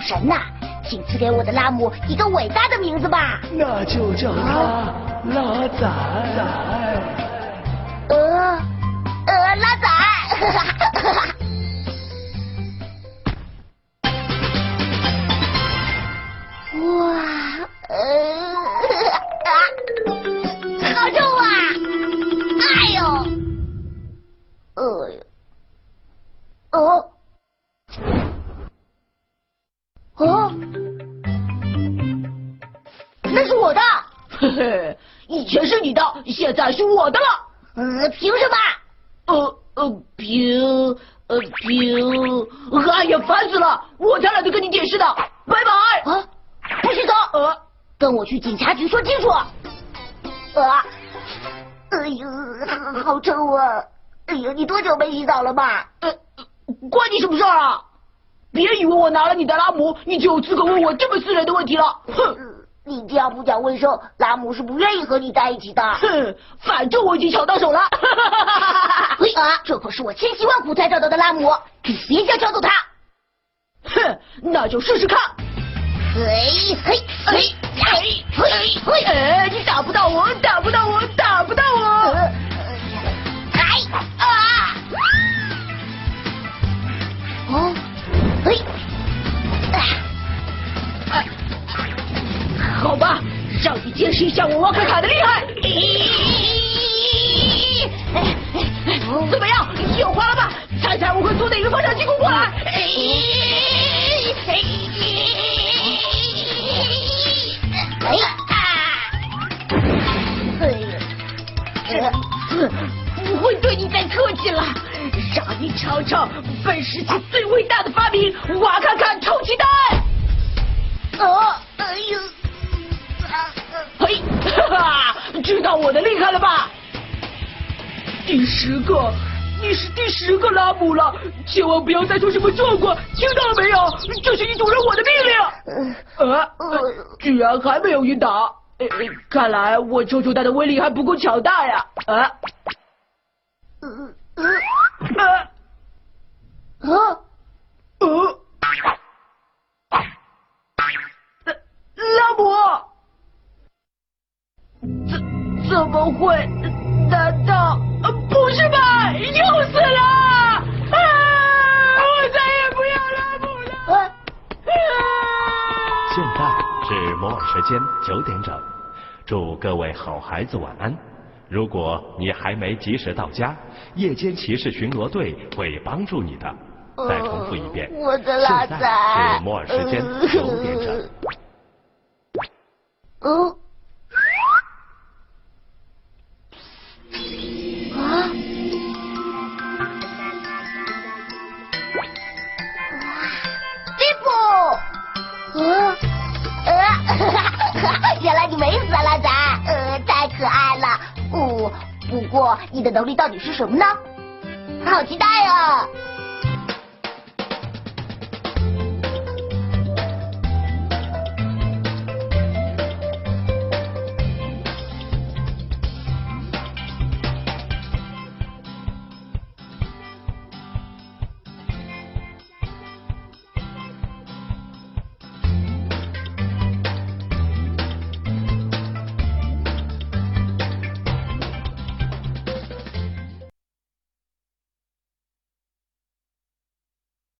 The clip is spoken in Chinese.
神呐，请赐给我的拉姆一个伟大的名字吧。那就叫他拉仔。呃呃，拉仔。哇，呃啊，好臭啊！哎呦，哎呦，那是我的。嘿嘿，以前是你的，现在是我的了。呃，凭什么？呃呃，凭呃凭，哎呀，烦死了！我才懒得跟你解释呢，拜拜。啊，不许走！呃，跟我去警察局说清楚。啊，哎呦，好臭啊！哎呦，你多久没洗澡了吧？呃，关你什么事儿啊？别以为我拿了你的拉姆，你就有资格问我这么私人的问题了。哼！呃你这样不讲卫生，拉姆是不愿意和你在一起的。哼，反正我已经抢到手了。嘿啊，这可是我千辛万苦才找到的拉姆，你别想抢走他。哼，那就试试看。嘿嘿嘿嘿嘿嘿！哎，你打不到我，打不到我，打不到我。好吧，让你见识一下我瓦卡卡的厉害。怎么样，有花了吧？猜猜我会从哪个方向进攻过来？哎！哎呀！这次不会对你再客气了，让你尝尝本世纪最伟大的发明——瓦卡卡臭气弹。知道我的厉害了吧？第十个，你是第十个拉姆了，千万不要再出什么状况，听到了没有？这是你主人我的命令。呃，呃居然还没有晕倒，呃，呃看来我臭臭蛋的威力还不够强大呀。啊，呃呃，呃怎么会？难道呃不是吧？又死了！啊！我再也不要拉姆了。现在是摩尔时间九点整，祝各位好孩子晚安。如果你还没及时到家，夜间骑士巡逻队会帮助你的。再重复一遍，我的拉现仔在是摩尔时间九点整。哦。过你的能力到底是什么呢？好期待啊！